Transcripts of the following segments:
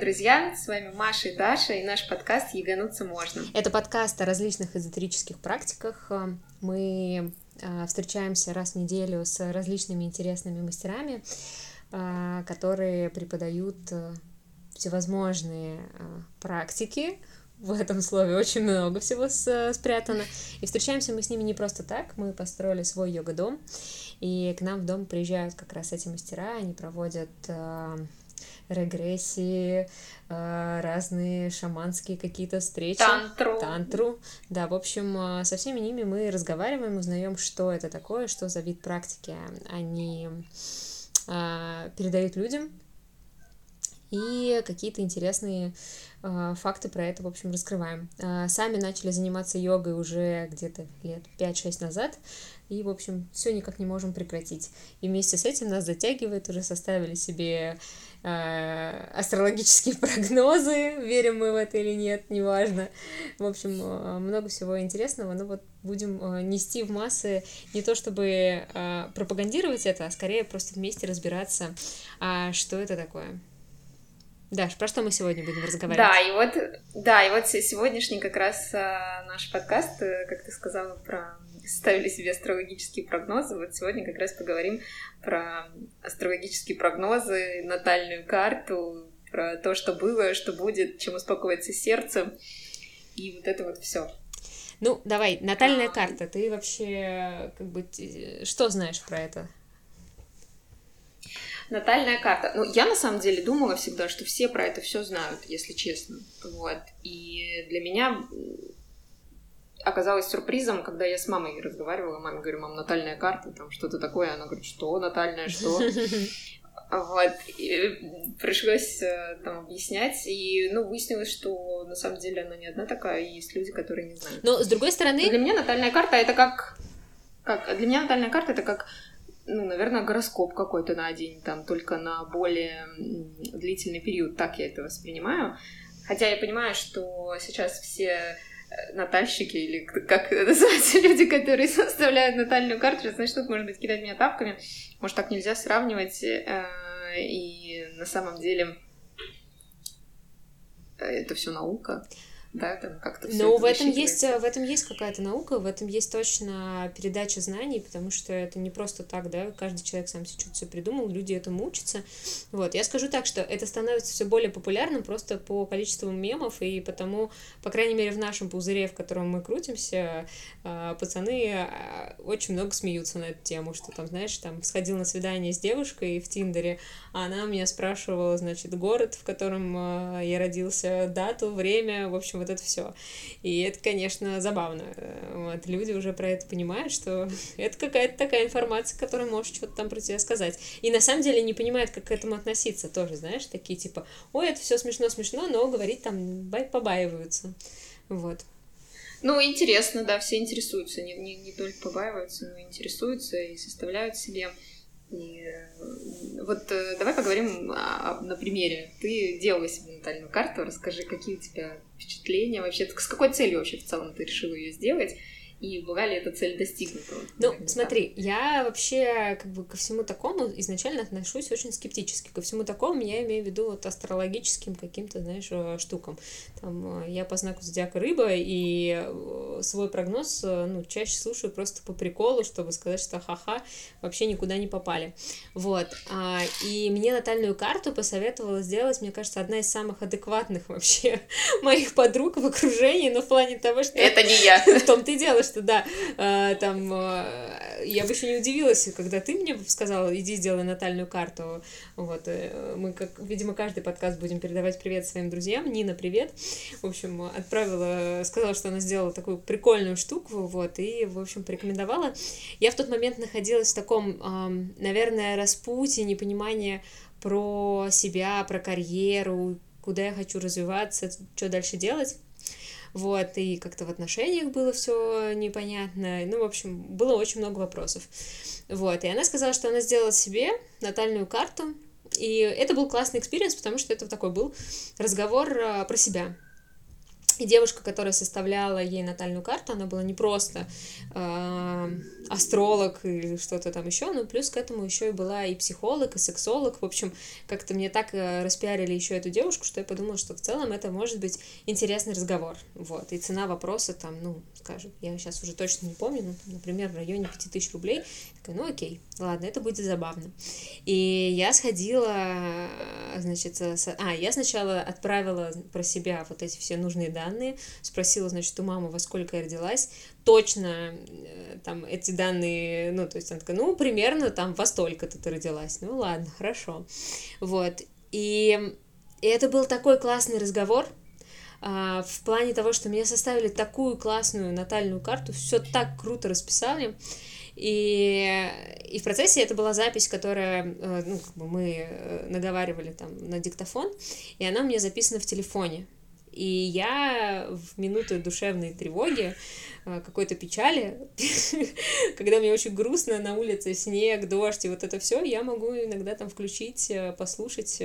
Друзья! С вами Маша и Даша и наш подкаст «Ягануться можно». Это подкаст о различных эзотерических практиках. Мы а, встречаемся раз в неделю с различными интересными мастерами, а, которые преподают а, всевозможные практики, в этом слове очень много всего спрятано. И встречаемся мы с ними не просто так, мы построили свой йога-дом, и к нам в дом приезжают как раз эти мастера, они проводят регрессии, э, разные шаманские какие-то встречи. Тантру. Тантру. Да, в общем, э, со всеми ними мы разговариваем, узнаем, что это такое, что за вид практики они э, передают людям, и какие-то интересные э, факты про это, в общем, раскрываем. Э, сами начали заниматься йогой уже где-то лет 5-6 назад, и, в общем, все никак не можем прекратить. И вместе с этим нас затягивает, уже составили себе э, астрологические прогнозы, верим мы в это или нет, неважно. В общем, э, много всего интересного, но вот будем э, нести в массы не то чтобы э, пропагандировать это, а скорее просто вместе разбираться, э, что это такое. Даш, про что мы сегодня будем разговаривать? Да, и вот, да, и вот сегодняшний как раз а, наш подкаст, э, как ты сказала, про ставили себе астрологические прогнозы. Вот сегодня как раз поговорим про астрологические прогнозы, натальную карту, про то, что было, что будет, чем успокоится сердце, и вот это вот все. Ну, давай, натальная а... карта. Ты вообще как бы что знаешь про это? Натальная карта. Ну, я на самом деле думала всегда, что все про это все знают, если честно. Вот. И для меня оказалось сюрпризом, когда я с мамой разговаривала. Маме говорю, мам, натальная карта, там что-то такое. Она говорит, что натальная, что? Вот, и пришлось э, там объяснять, и, ну, выяснилось, что на самом деле она не одна такая, и есть люди, которые не знают. Но, с другой стороны... Для меня натальная карта — это как... как... Для меня натальная карта — это как ну, наверное, гороскоп какой-то на день, там, только на более длительный период, так я это воспринимаю. Хотя я понимаю, что сейчас все натальщики, или как называются люди, которые составляют натальную карту, сейчас начнут, может быть, кидать меня тапками. Может, так нельзя сравнивать. Э, и на самом деле э, это все наука да, там как-то Но в этом есть, в этом есть какая-то наука, в этом есть точно передача знаний, потому что это не просто так, да, каждый человек сам себе что-то все придумал, люди этому учатся. Вот, я скажу так, что это становится все более популярным просто по количеству мемов, и потому, по крайней мере, в нашем пузыре, в котором мы крутимся, а, пацаны а, очень много смеются на эту тему, что там, знаешь, там сходил на свидание с девушкой в Тиндере, а она меня спрашивала, значит, город, в котором а, я родился, дату, время, в общем, вот это все. И это, конечно, забавно. Вот, люди уже про это понимают, что это какая-то такая информация, которая может что-то там про тебя сказать. И на самом деле не понимают, как к этому относиться тоже, знаешь, такие типа, ой, это все смешно-смешно, но говорить там побаиваются. Вот. Ну, интересно, да, все интересуются, не, не, не только побаиваются, но интересуются и составляют себе и э, вот э, давай поговорим на примере. Ты делала себе натальную карту, расскажи, какие у тебя впечатления вообще, с какой целью вообще в целом ты решила ее сделать, и была ли эта цель достигнута? Ну, смотри, я вообще как бы ко всему такому изначально отношусь очень скептически. Ко всему такому я имею в виду вот астрологическим каким-то, знаешь, э, штукам. Там, э, я по знаку зодиака рыба, и э, свой прогноз, ну, чаще слушаю просто по приколу, чтобы сказать, что ха-ха, вообще никуда не попали. Вот. А, и мне натальную карту посоветовала сделать, мне кажется, одна из самых адекватных вообще моих подруг в окружении, но в плане того, что... Это не я. В том-то и дело, что да, э, там, э, я бы еще не удивилась, когда ты мне сказала, иди сделай натальную карту, вот, э, мы, как, видимо, каждый подкаст будем передавать привет своим друзьям, Нина, привет, в общем, отправила, сказала, что она сделала такую прикольную штуку, вот, и, в общем, порекомендовала. Я в тот момент находилась в таком, наверное, распутье, непонимание про себя, про карьеру, куда я хочу развиваться, что дальше делать вот, и как-то в отношениях было все непонятно, ну, в общем, было очень много вопросов, вот, и она сказала, что она сделала себе натальную карту, и это был классный experience, потому что это такой был разговор а, про себя, И девушка, которая составляла ей натальную карту, она была не просто э, астролог или что-то там еще, но плюс к этому еще и была и психолог, и сексолог. В общем, как-то мне так э, распиарили еще эту девушку, что я подумала, что в целом это может быть интересный разговор. Вот. И цена вопроса там, ну, скажем, я сейчас уже точно не помню, ну, там, например, в районе 5000 рублей. Такая, ну окей, ладно, это будет забавно. И я сходила, значит, а, я сначала отправила про себя вот эти все нужные данные, спросила, значит, у мамы, во сколько я родилась, точно э, там эти данные, ну, то есть она такая, ну, примерно там во столько-то ты родилась. Ну, ладно, хорошо. Вот. И, и это был такой классный разговор, а, в плане того, что мне составили такую классную натальную карту, все так круто расписали. И, и в процессе это была запись, которая, э, ну, как бы мы э, наговаривали там на диктофон, и она у меня записана в телефоне. И я в минуты душевной тревоги, э, какой-то печали, когда мне очень грустно на улице, снег, дождь и вот это все, я могу иногда там включить, послушать,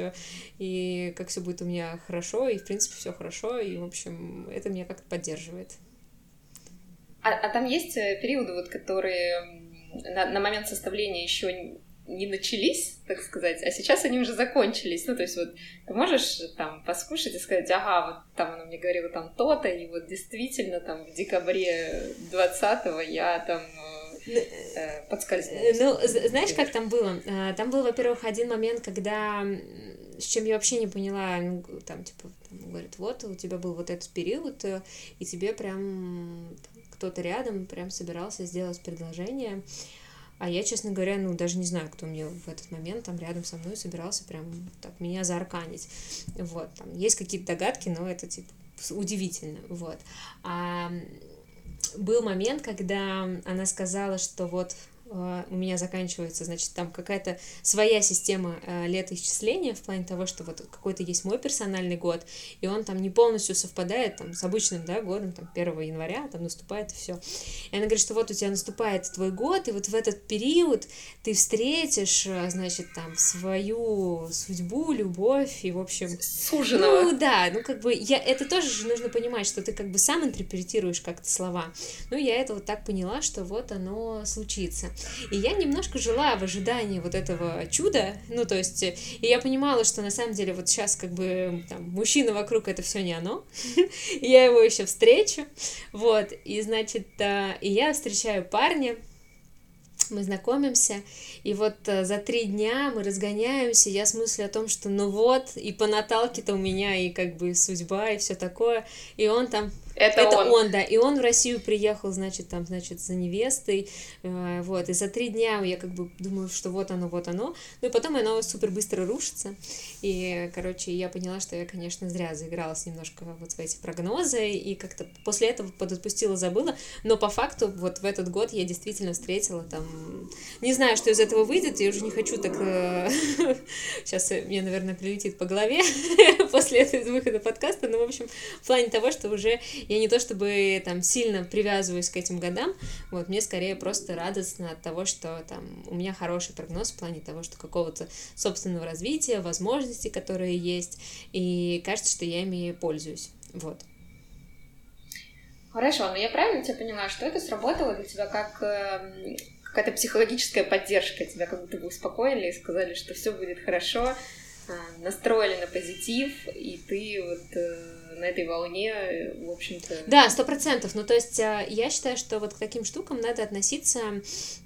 и как все будет у меня хорошо, и в принципе все хорошо, и в общем это меня как-то поддерживает. А, а там есть периоды, вот, которые на, на момент составления еще не начались, так сказать, а сейчас они уже закончились. Ну, то есть вот ты можешь там послушать и сказать, ага, вот там она мне говорила там то-то, и вот действительно там в декабре 20-го я там э, э подскользнулась. Ну, знаешь, как там было? Там был, во-первых, один момент, когда с чем я вообще не поняла, ну, там, типа, там, говорит, вот, у тебя был вот этот период, э, и тебе прям кто-то рядом прям собирался сделать предложение, а я, честно говоря, ну, даже не знаю, кто мне в этот момент там рядом со мной собирался прям так меня заарканить. Вот, там есть какие-то догадки, но это, типа, удивительно, вот. А был момент, когда она сказала, что вот у меня заканчивается, значит, там какая-то своя система э, летоисчисления в плане того, что вот какой-то есть мой персональный год, и он там не полностью совпадает там с обычным, да, годом, там, 1 января, там наступает и все. И она говорит, что вот у тебя наступает твой год, и вот в этот период ты встретишь, э, значит, там, свою судьбу, любовь, и, в общем... Суженого. Ну, да, ну, как бы, я, это тоже же нужно понимать, что ты как бы сам интерпретируешь как-то слова. Ну, я это вот так поняла, что вот оно случится. И я немножко жила в ожидании вот этого чуда, ну, то есть, и я понимала, что на самом деле вот сейчас как бы там мужчина вокруг это все не оно, я его еще встречу, вот, и значит, э, и я встречаю парня, мы знакомимся, и вот э, за три дня мы разгоняемся, я с мыслью о том, что ну вот, и по Наталке-то у меня и как бы судьба, и все такое, и он там это, это он. он, да. И он в Россию приехал, значит, там, значит, за невестой, э, вот. И за три дня я как бы думаю, что вот оно, вот оно. Ну и потом оно супер быстро рушится. И, короче, я поняла, что я, конечно, зря заигралась немножко вот в эти прогнозы. И как-то после этого подотпустила, забыла. Но по факту вот в этот год я действительно встретила там... Не знаю, что из этого выйдет. Я уже не хочу так... Сейчас э, мне, наверное, прилетит по голове после этого выхода подкаста. Но, в общем, в плане того, что уже я не то чтобы там сильно привязываюсь к этим годам, вот, мне скорее просто радостно от того, что там у меня хороший прогноз в плане того, что какого-то собственного развития, возможностей, которые есть, и кажется, что я ими пользуюсь, вот. Хорошо, но я правильно тебя поняла, что это сработало для тебя как э, какая-то психологическая поддержка, тебя как будто бы успокоили и сказали, что все будет хорошо, настроили на позитив, и ты вот э, на этой волне, в общем-то... Да, сто процентов. Ну, то есть а, я считаю, что вот к таким штукам надо относиться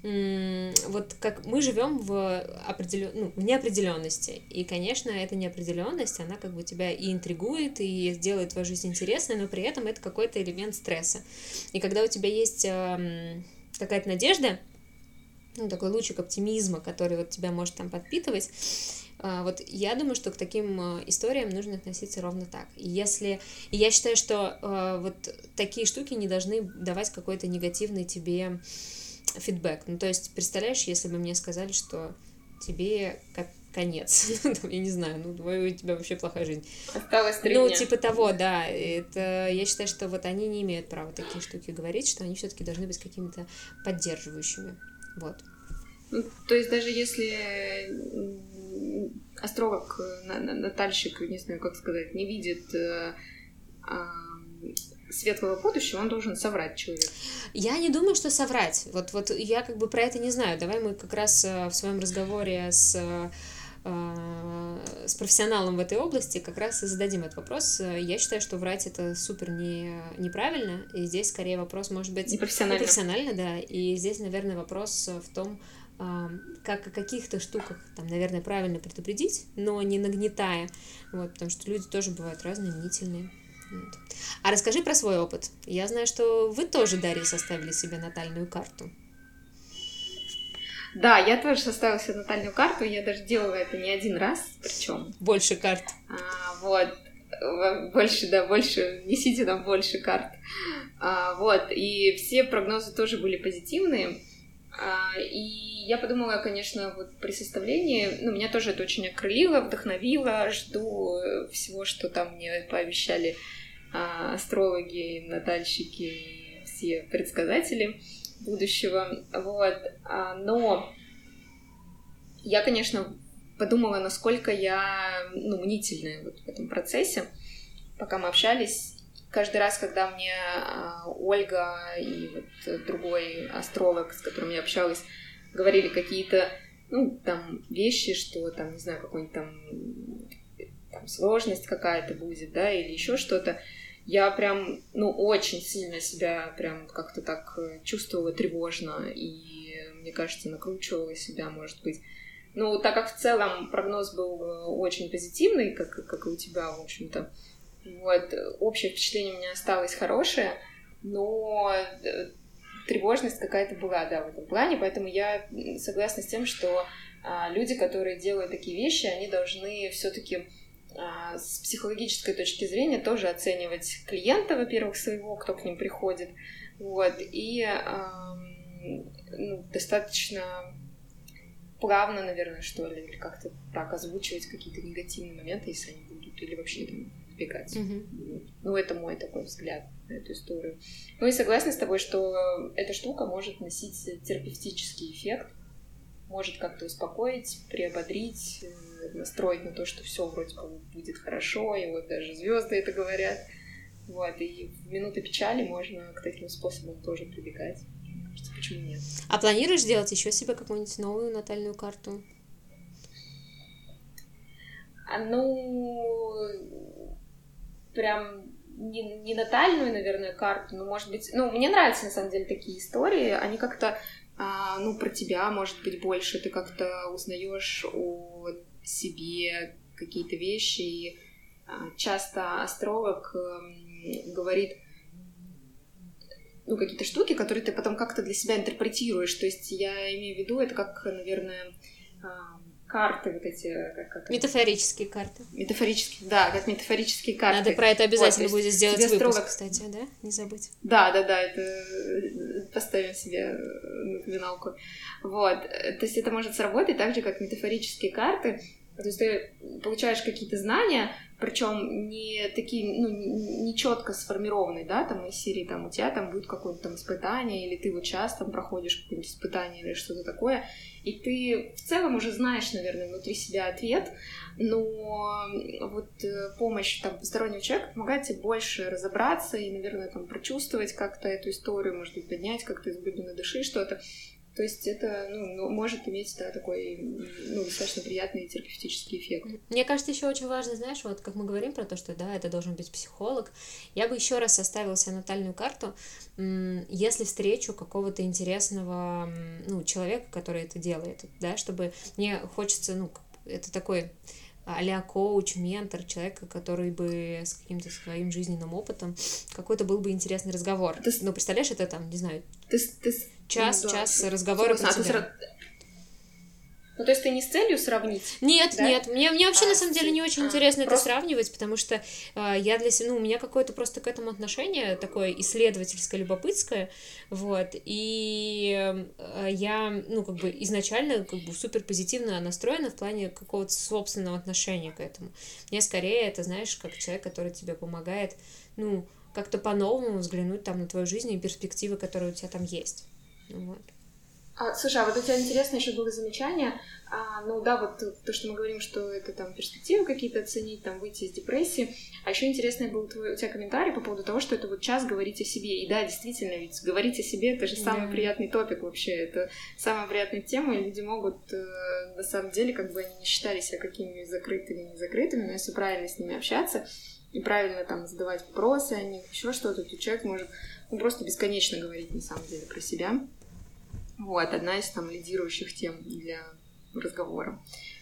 вот как мы живем в, определен... ну, в неопределенности. И, конечно, эта неопределенность, она как бы тебя и интригует, и делает твою жизнь интересной, но при этом это какой-то элемент стресса. И когда у тебя есть какая-то надежда, ну, такой лучик оптимизма, который вот тебя может там подпитывать, а, вот я думаю, что к таким а, историям нужно относиться ровно так. Если и я считаю, что а, вот такие штуки не должны давать какой-то негативный тебе фидбэк. Ну, то есть, представляешь, если бы мне сказали, что тебе как конец. Ну, я не знаю, ну, у тебя вообще плохая жизнь. Осталось три Ну, дня. типа того, да. Это, я считаю, что вот они не имеют права такие штуки говорить, что они все-таки должны быть какими-то поддерживающими. Вот. Ну, то есть даже если астролог, натальщик, не знаю, как сказать, не видит э, светлого будущего, он должен соврать человеку. Я не думаю, что соврать. Вот, вот я как бы про это не знаю. Давай мы как раз э, в своем разговоре с э, с профессионалом в этой области как раз и зададим этот вопрос. Я считаю, что врать это супер не, неправильно, и здесь скорее вопрос может быть... Непрофессионально. Непрофессионально, да, и здесь, наверное, вопрос в том, как о каких-то штуках, там, наверное, правильно предупредить, но не нагнетая, вот, потому что люди тоже бывают разные, мнительные. Вот. А расскажи про свой опыт. Я знаю, что вы тоже, Дарья, составили себе натальную карту. Да, я тоже составила себе натальную карту, я даже делала это не один раз, причем. Больше карт. А, вот, больше, да, больше, несите нам больше карт. А, вот, и все прогнозы тоже были позитивные. А, и я подумала, конечно, вот при составлении, ну, меня тоже это очень окрылило, вдохновило, жду всего, что там мне пообещали а, астрологи, натальщики, все предсказатели будущего, вот, а, но я, конечно, подумала, насколько я, ну, мнительная вот в этом процессе, пока мы общались, каждый раз, когда мне а, Ольга и вот другой астролог, с которым я общалась, говорили какие-то, ну, там, вещи, что там, не знаю, какой-нибудь там, там сложность какая-то будет, да, или еще что-то, я прям, ну, очень сильно себя прям как-то так чувствовала тревожно, и, мне кажется, накручивала себя, может быть. Ну, так как в целом прогноз был э, очень позитивный, как, как и у тебя, в общем-то, вот, общее впечатление у меня осталось хорошее, но э, тревожность какая-то была, да, в этом плане, поэтому я согласна с тем, что а, люди, которые делают такие вещи, они должны все-таки а, с психологической точки зрения тоже оценивать клиента, во-первых, своего, кто к ним приходит, вот, и а, ну, достаточно плавно, наверное, что ли, или как-то так озвучивать какие-то негативные моменты, если они будут, или вообще там избегать. Mm-hmm. Ну, это мой такой взгляд на эту историю. Ну и согласна с тобой, что эта штука может носить терапевтический эффект, может как-то успокоить, приободрить, э, настроить на то, что все вроде бы будет хорошо, и вот даже звезды это говорят. Вот, и в минуты печали можно к таким способам тоже прибегать. Кажется, почему нет? А планируешь сделать еще себе какую-нибудь новую натальную карту? А, ну, прям не, не натальную, наверное, карту, но, может быть... Ну, мне нравятся, на самом деле, такие истории. Они как-то, а, ну, про тебя, может быть, больше. Ты как-то узнаешь о себе какие-то вещи. И а, часто астролог а, говорит, ну, какие-то штуки, которые ты потом как-то для себя интерпретируешь. То есть я имею в виду, это как, наверное, а, карты вот эти... Как, как метафорические карты. Метафорические, да, как метафорические карты. Надо про это обязательно вот, будет сделать выпуск, строго... кстати, да? Не забыть. Да, да, да, это э, поставим себе напоминалку. Вот, то есть это может сработать так же, как метафорические карты. То есть ты получаешь какие-то знания, причем не такие, ну, не четко сформированные, да, там из серии, там, у тебя там будет какое-то там испытание, или ты вот сейчас там проходишь какое-нибудь испытание или что-то такое, и ты в целом уже знаешь, наверное, внутри себя ответ, но вот э, помощь там постороннего человека помогает тебе больше разобраться и, наверное, там прочувствовать как-то эту историю, может быть, поднять как-то из глубины души что-то. То есть это ну, ну, может иметь да, такой ну, достаточно приятный терапевтический эффект. Мне кажется, еще очень важно, знаешь, вот как мы говорим про то, что да, это должен быть психолог, я бы еще раз составила себе натальную карту, если встречу какого-то интересного ну, человека, который это делает, да, чтобы мне хочется, ну, это такой а коуч, ментор, человека, который бы с каким-то своим жизненным опытом, какой-то был бы интересный разговор. Ты... Ну, представляешь, это там, не знаю, ты, ты, час, ну, да. час разговора про тебя. Ну, то есть ты не с целью сравнить? Нет, да? нет. Мне, мне вообще, а, на самом деле, не очень а, интересно просто... это сравнивать, потому что э, я для себя, ну, у меня какое-то просто к этому отношение такое исследовательское, любопытское, вот, и э, я, ну, как бы изначально как бы супер позитивно настроена в плане какого-то собственного отношения к этому. Мне скорее это, знаешь, как человек, который тебе помогает, ну, как-то по-новому взглянуть там на твою жизнь и перспективы, которые у тебя там есть. Вот. А, слушай, а вот у тебя интересно еще было замечание, а, ну да, вот то, что мы говорим, что это там перспективы какие-то оценить, там выйти из депрессии. А еще интересный был твой, у тебя комментарий по поводу того, что это вот час говорить о себе. И да, действительно, ведь говорить о себе это же самый да. приятный топик вообще. Это самая приятная тема, и люди могут э, на самом деле, как бы они не считали себя какими закрытыми, не закрытыми, но если правильно с ними общаться и правильно там задавать вопросы о них, еще что-то, то человек может ну, просто бесконечно говорить на самом деле про себя. Вот, одна из там лидирующих тем для разговора.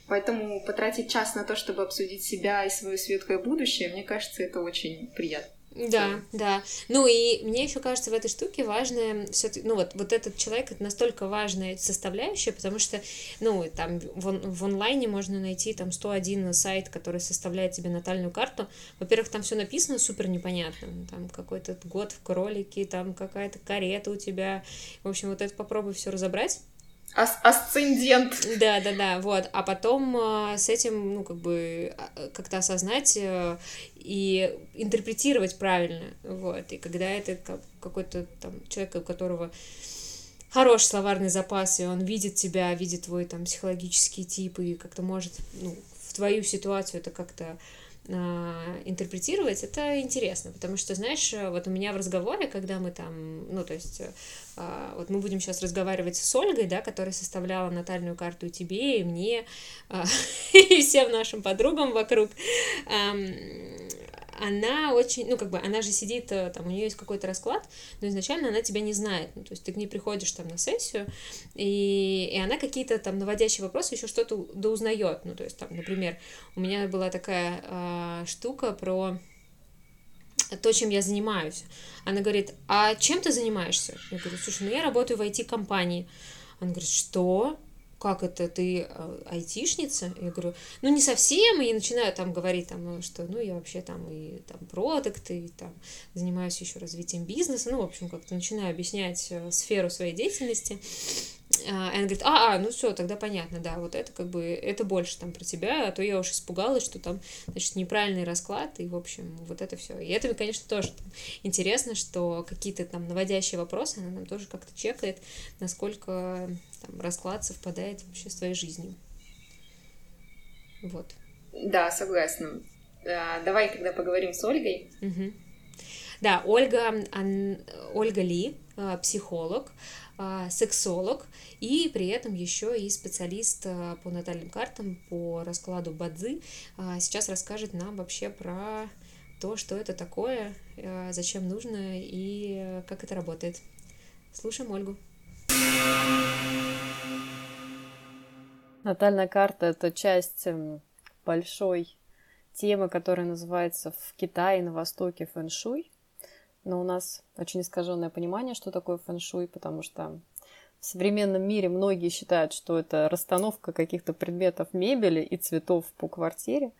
Поэтому потратить час на то, чтобы обсудить себя и свое светлое будущее, мне кажется, это очень приятно. Да, да. Ну и мне еще кажется в этой штуке важная все ну вот, вот этот человек это настолько важная составляющая, потому что, ну, там в, в онлайне можно найти там 101 сайт, который составляет тебе натальную карту. Во-первых, там все написано супер непонятно. Там какой-то год в кролике, там какая-то карета у тебя. В общем, вот это попробуй все разобрать. Ас асцендент. Да, да, да, вот. А потом э, с этим, ну, как бы, а, как-то осознать э, и интерпретировать правильно, вот. И когда это какой-то там человек, у которого хороший словарный запас, и он видит тебя, видит твой там психологический тип, и как-то может, ну, в твою ситуацию это как-то интерпретировать, это интересно, потому что, знаешь, вот у меня в разговоре, когда мы там, ну, то есть, а, вот мы будем сейчас разговаривать с Ольгой, да, которая составляла натальную карту и тебе, и мне, а, и всем нашим подругам вокруг, она очень, ну, как бы, она же сидит, э, там, у нее есть какой-то расклад, но изначально она тебя не знает, ну, то есть ты к ней приходишь там на сессию, и, и она какие-то там наводящие вопросы еще что-то доузнает, ну, то есть там, например, у меня была такая э, штука про то, чем я занимаюсь. Она говорит, а чем ты занимаешься? Я говорю, слушай, ну я работаю в IT-компании. Она говорит, что? Как это, ты э, айтишница? Я говорю, ну, не совсем, и начинаю там говорить, там, что, ну, я вообще там и там продукт, и там занимаюсь еще развитием бизнеса, ну, в общем, как-то начинаю объяснять э, сферу своей деятельности, а, и она говорит, а, а, ну все, тогда понятно, да, вот это как бы, это больше там про тебя, а то я уж испугалась, что там, значит, неправильный расклад, и, в общем, вот это все. И это, конечно, тоже там, интересно, что какие-то там наводящие вопросы, она нам тоже как-то чекает, насколько там расклад совпадает вообще с твоей жизнью. Вот. Да, согласна. А, давай тогда поговорим с Ольгой. Угу. Да, Ольга, Ан... Ольга Ли, а, психолог, а, сексолог и при этом еще и специалист а, по натальным картам, по раскладу Бадзи. Сейчас расскажет нам вообще про то, что это такое, зачем нужно и как это работает. Слушаем Ольгу. Натальная карта — это часть эм, большой темы, которая называется в Китае на Востоке фэншуй но у нас очень искаженное понимание, что такое фэн-шуй, потому что в современном мире многие считают, что это расстановка каких-то предметов мебели и цветов по квартире.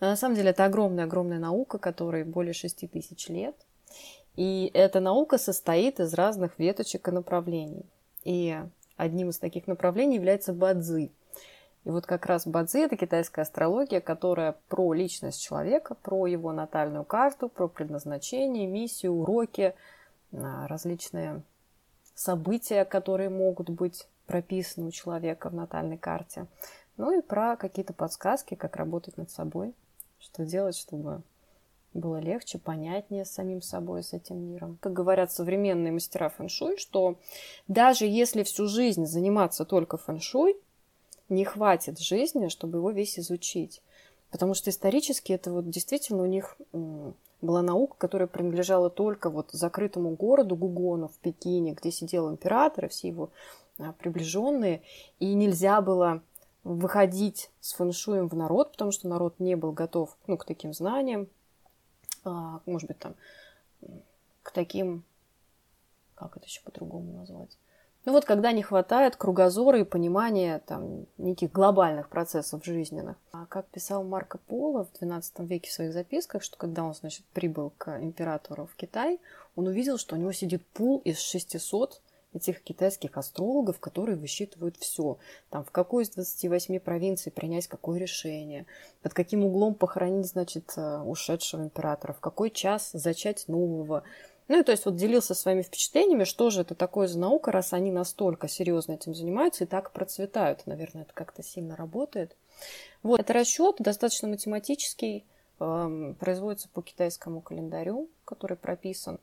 Но на самом деле это огромная-огромная наука, которой более 6 тысяч лет. И эта наука состоит из разных веточек и направлений. И одним из таких направлений является бадзи – и вот как раз Бадзи – это китайская астрология, которая про личность человека, про его натальную карту, про предназначение, миссию, уроки, а, различные события, которые могут быть прописаны у человека в натальной карте. Ну и про какие-то подсказки, как работать над собой, что делать, чтобы было легче, понятнее с самим собой, с этим миром. Как говорят современные мастера фэншуй, что даже если всю жизнь заниматься только фэншуй, не хватит жизни, чтобы его весь изучить. Потому что исторически это вот действительно у них была наука, которая принадлежала только вот закрытому городу Гугону в Пекине, где сидел император и все его а, приближенные, и нельзя было выходить с фэншуем в народ, потому что народ не был готов ну, к таким знаниям, а, может быть, там, к таким, как это еще по-другому назвать, ну вот когда не хватает кругозора и понимания там, неких глобальных процессов жизненных. А как писал Марко Поло в XII веке в своих записках, что когда он, значит, прибыл к императору в Китай, он увидел, что у него сидит пул из 600 этих китайских астрологов, которые высчитывают все. Там, в какой из 28 провинций принять какое решение, под каким углом похоронить, значит, э, ушедшего императора, в какой час зачать нового, Ну и то есть вот делился своими впечатлениями, что же это такое за наука, раз они настолько серьезно этим занимаются и так процветают. Наверное, это как-то сильно работает. Вот, это расчет достаточно математический, э, производится по китайскому календарю, который прописан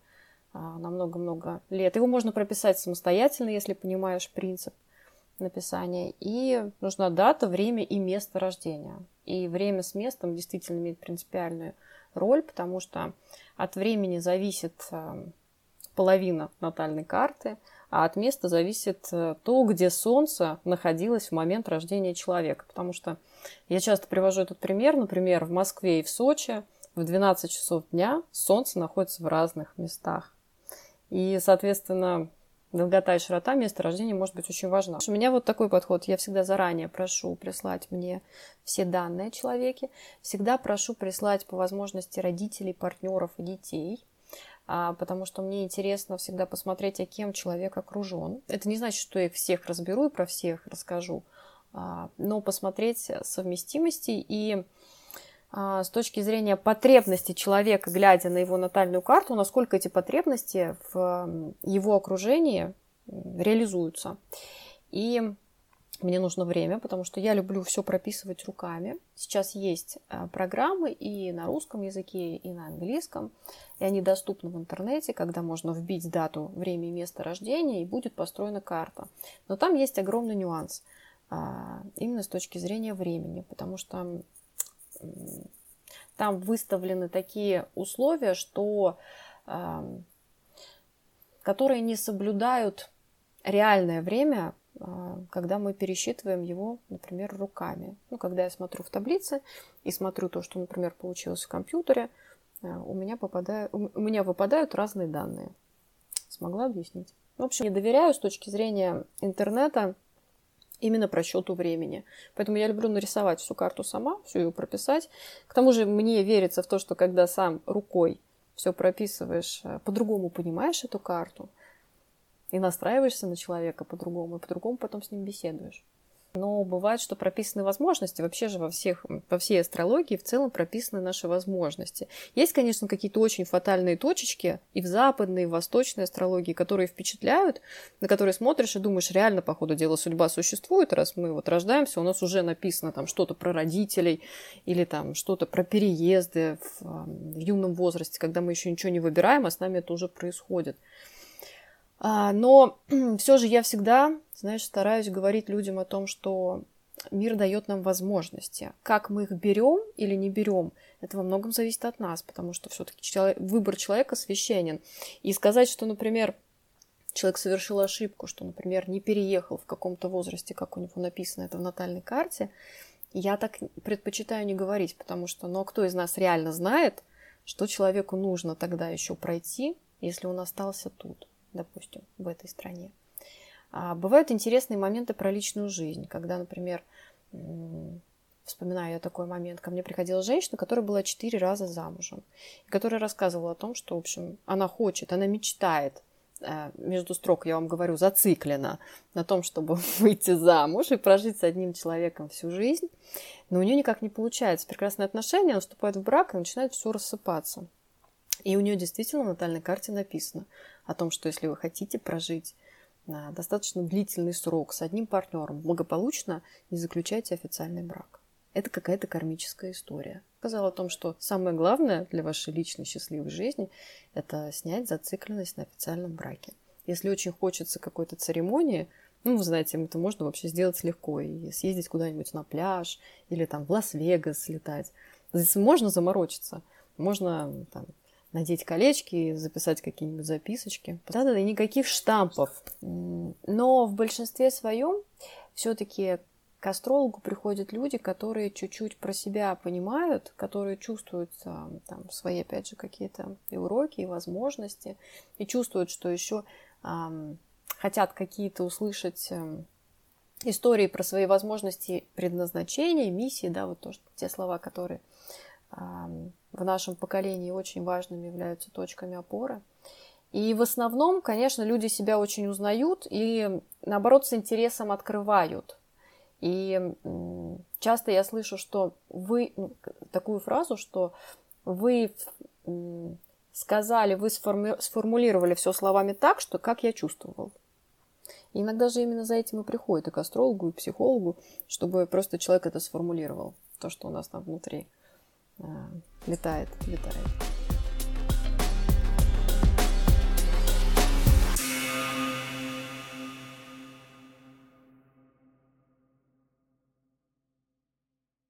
э, на много-много лет. Его можно прописать самостоятельно, если понимаешь принцип написания. И нужна дата, время и место рождения. И время с местом действительно имеет принципиальную роль, потому что от времени зависит э, половина натальной карты, а от места зависит э, то, где Солнце находилось в момент рождения человека. Потому что я часто привожу этот пример, например, в Москве и в Сочи в 12 часов дня Солнце находится в разных местах. И, соответственно, долгота и широта места рождения может быть очень важна. У меня вот такой подход. Я всегда заранее прошу прислать мне все данные о человеке. Всегда прошу прислать по возможности родителей, партнеров и детей а, потому что мне интересно всегда посмотреть, а кем человек окружен. Это не значит, что я их всех разберу и про всех расскажу, а, но посмотреть совместимости и с точки зрения потребностей человека, глядя на его натальную карту, насколько эти потребности в его окружении реализуются. И мне нужно время, потому что я люблю все прописывать руками. Сейчас есть а, программы и на русском языке, и на английском, и они доступны в интернете, когда можно вбить дату, время и место рождения, и будет построена карта. Но там есть огромный нюанс а, именно с точки зрения времени, потому что там выставлены такие условия, что которые не соблюдают реальное время, а, когда мы пересчитываем его, например, руками. Ну, когда я смотрю в таблице и смотрю то, что, например, получилось в компьютере, а, у меня, попадают, у меня выпадают разные данные. Смогла объяснить? В общем, я доверяю с точки зрения интернета именно про счету времени. Поэтому я люблю нарисовать всю карту сама, всю ее прописать. К тому же мне верится в то, что когда сам рукой все прописываешь, э, по-другому понимаешь эту карту и настраиваешься на человека по-другому, и по-другому потом с ним беседуешь. Но бывает, что прописаны возможности. Вообще же во, всех, во всей астрологии в целом прописаны наши возможности. Есть, конечно, какие-то очень фатальные точечки и в западной, и в восточной астрологии, которые впечатляют, на которые смотришь и думаешь, реально, по ходу дела, судьба существует, раз мы вот рождаемся, у нас уже написано там что-то про родителей или там что-то про переезды в, в юном возрасте, когда мы еще ничего не выбираем, а с нами это уже происходит. А, но все же я всегда, знаешь, стараюсь говорить людям о том, что мир дает нам возможности. Как мы их берем или не берем, это во многом зависит от нас, потому что все-таки выбор человека священен. И сказать, что, например, человек совершил ошибку, что, например, не переехал в каком-то возрасте, как у него написано это в натальной карте, я так предпочитаю не говорить, потому что, ну а кто из нас реально знает, что человеку нужно тогда еще пройти, если он остался тут? допустим, в этой стране. А бывают интересные моменты про личную жизнь, когда, например, вспоминаю я такой момент, ко мне приходила женщина, которая была четыре раза замужем, и которая рассказывала о том, что, в общем, она хочет, она мечтает, э, между строк, я вам говорю, зациклена на том, чтобы выйти замуж и прожить с одним человеком всю жизнь, но у нее никак не получается. Прекрасные отношения, она вступает в брак и начинает все рассыпаться. И у нее действительно на натальной карте написано о том, что если вы хотите прожить на достаточно длительный срок с одним партнером благополучно, не заключайте официальный брак. Это какая-то кармическая история. Сказала о том, что самое главное для вашей личной счастливой жизни – это снять зацикленность на официальном браке. Если очень хочется какой-то церемонии, ну, вы знаете, это можно вообще сделать легко. И съездить куда-нибудь на пляж или там в Лас-Вегас слетать. Здесь можно заморочиться. Можно там, надеть колечки, записать какие-нибудь записочки. Да-да-да, никаких штампов. Но в большинстве своем все-таки к астрологу приходят люди, которые чуть-чуть про себя понимают, которые чувствуют там, свои, опять же, какие-то и уроки, и возможности, и чувствуют, что еще эм, хотят какие-то услышать эм, истории про свои возможности предназначения, миссии, да, вот то, что, те слова, которые в нашем поколении очень важными являются точками опоры. И в основном, конечно, люди себя очень узнают и, наоборот, с интересом открывают. И часто я слышу, что вы, ну, такую фразу, что вы сказали, вы сформулировали все словами так, что как я чувствовал. И иногда же именно за этим и приходит и к астрологу, и психологу, чтобы просто человек это сформулировал, то, что у нас там внутри летает, летает.